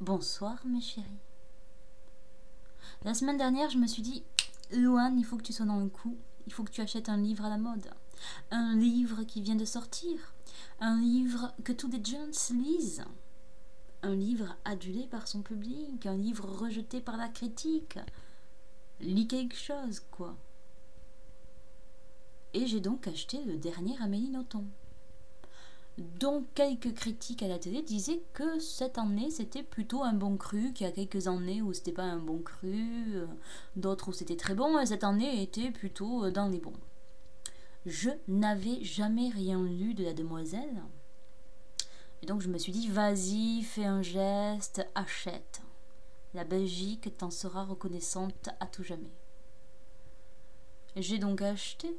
Bonsoir mes chéris. La semaine dernière, je me suis dit, Luan, il faut que tu sois dans le coup. Il faut que tu achètes un livre à la mode. Un livre qui vient de sortir. Un livre que tous les jeunes lisent. Un livre adulé par son public. Un livre rejeté par la critique. Lis quelque chose, quoi. Et j'ai donc acheté le dernier Amélie Nothomb dont quelques critiques à la télé disaient que cette année c'était plutôt un bon cru, qu'il y a quelques années où c'était pas un bon cru, euh, d'autres où c'était très bon, et cette année était plutôt euh, dans les bons. Je n'avais jamais rien lu de la demoiselle. Et donc je me suis dit, vas-y, fais un geste, achète. La Belgique t'en sera reconnaissante à tout jamais. J'ai donc acheté.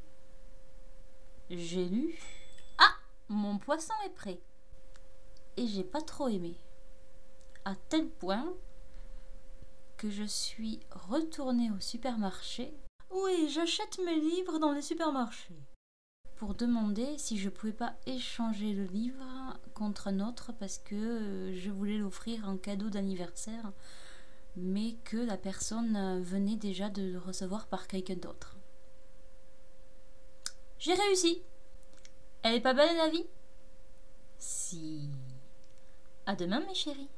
J'ai lu mon poisson est prêt. Et j'ai pas trop aimé. À tel point que je suis retournée au supermarché. Oui, j'achète mes livres dans les supermarchés. Pour demander si je pouvais pas échanger le livre contre un autre parce que je voulais l'offrir en cadeau d'anniversaire, mais que la personne venait déjà de le recevoir par quelqu'un d'autre. J'ai réussi! Elle est pas belle la vie? Si. À demain mes chéris.